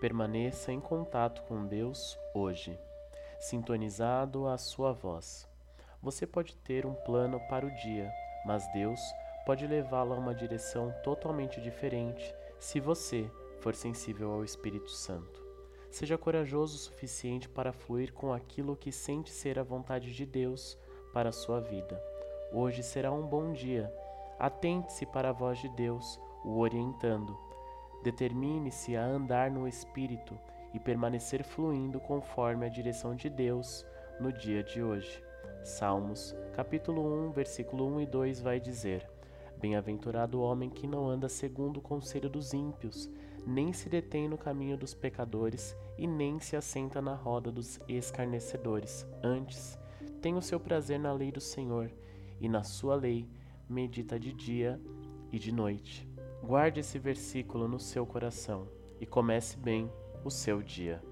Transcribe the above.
Permaneça em contato com Deus hoje, sintonizado à sua voz. Você pode ter um plano para o dia, mas Deus pode levá-lo a uma direção totalmente diferente se você for sensível ao Espírito Santo. Seja corajoso o suficiente para fluir com aquilo que sente ser a vontade de Deus para a sua vida. Hoje será um bom dia. Atente-se para a voz de Deus, o orientando. Determine-se a andar no Espírito e permanecer fluindo conforme a direção de Deus no dia de hoje. Salmos, capítulo 1, versículo 1 e 2 vai dizer: Bem-aventurado o homem que não anda segundo o conselho dos ímpios, nem se detém no caminho dos pecadores e nem se assenta na roda dos escarnecedores. Antes, tem o seu prazer na lei do Senhor, e na sua lei medita de dia e de noite. Guarde esse versículo no seu coração e comece bem o seu dia.